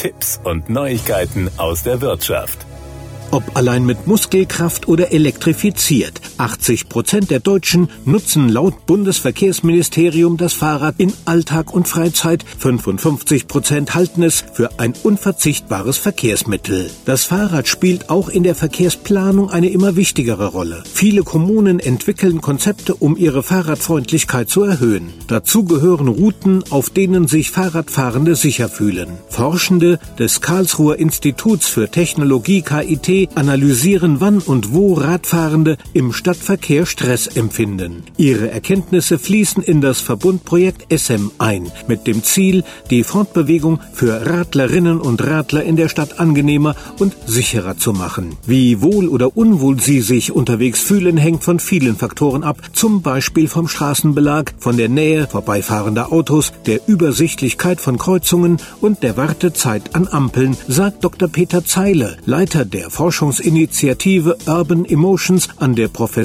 Tipps und Neuigkeiten aus der Wirtschaft. Ob allein mit Muskelkraft oder elektrifiziert. 80 Prozent der Deutschen nutzen laut Bundesverkehrsministerium das Fahrrad in Alltag und Freizeit. 55 Prozent halten es für ein unverzichtbares Verkehrsmittel. Das Fahrrad spielt auch in der Verkehrsplanung eine immer wichtigere Rolle. Viele Kommunen entwickeln Konzepte, um ihre Fahrradfreundlichkeit zu erhöhen. Dazu gehören Routen, auf denen sich Fahrradfahrende sicher fühlen. Forschende des Karlsruher Instituts für Technologie KIT analysieren, wann und wo Radfahrende im Stadtverkehr Stress empfinden. Ihre Erkenntnisse fließen in das Verbundprojekt SM ein, mit dem Ziel, die Fortbewegung für Radlerinnen und Radler in der Stadt angenehmer und sicherer zu machen. Wie wohl oder unwohl sie sich unterwegs fühlen, hängt von vielen Faktoren ab, zum Beispiel vom Straßenbelag, von der Nähe vorbeifahrender Autos, der Übersichtlichkeit von Kreuzungen und der Wartezeit an Ampeln, sagt Dr. Peter Zeile, Leiter der Forschung Forschungsinitiative Urban Emotions an der Professur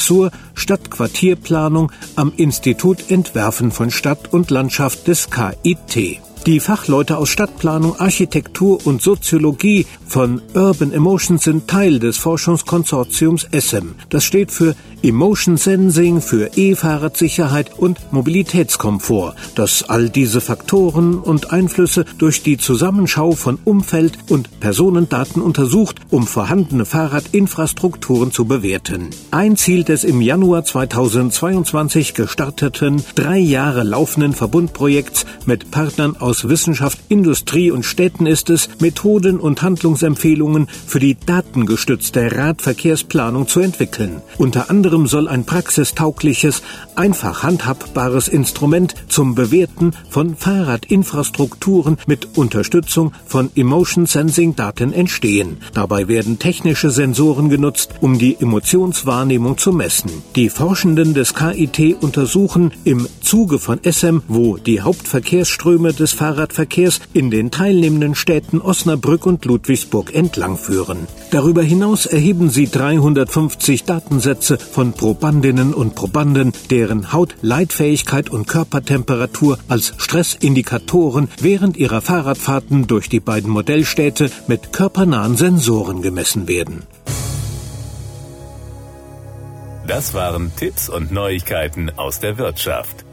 Stadtquartierplanung am Institut Entwerfen von Stadt und Landschaft des KIT. Die Fachleute aus Stadtplanung, Architektur und Soziologie von Urban Emotions sind Teil des Forschungskonsortiums ESSEM. Das steht für Emotion Sensing, für E-Fahrradsicherheit und Mobilitätskomfort, das all diese Faktoren und Einflüsse durch die Zusammenschau von Umfeld und Personendaten untersucht, um vorhandene Fahrradinfrastrukturen zu bewerten. Ein Ziel des im Januar 2022 gestarteten, drei Jahre laufenden Verbundprojekts mit Partnern aus aus Wissenschaft, Industrie und Städten ist es, Methoden und Handlungsempfehlungen für die datengestützte Radverkehrsplanung zu entwickeln. Unter anderem soll ein praxistaugliches, einfach handhabbares Instrument zum Bewerten von Fahrradinfrastrukturen mit Unterstützung von Emotion Sensing Daten entstehen. Dabei werden technische Sensoren genutzt, um die Emotionswahrnehmung zu messen. Die Forschenden des KIT untersuchen im Zuge von SM, wo die Hauptverkehrsströme des Fahrradverkehrs in den teilnehmenden Städten Osnabrück und Ludwigsburg entlangführen. Darüber hinaus erheben sie 350 Datensätze von Probandinnen und Probanden, deren Hautleitfähigkeit und Körpertemperatur als Stressindikatoren während ihrer Fahrradfahrten durch die beiden Modellstädte mit körpernahen Sensoren gemessen werden. Das waren Tipps und Neuigkeiten aus der Wirtschaft.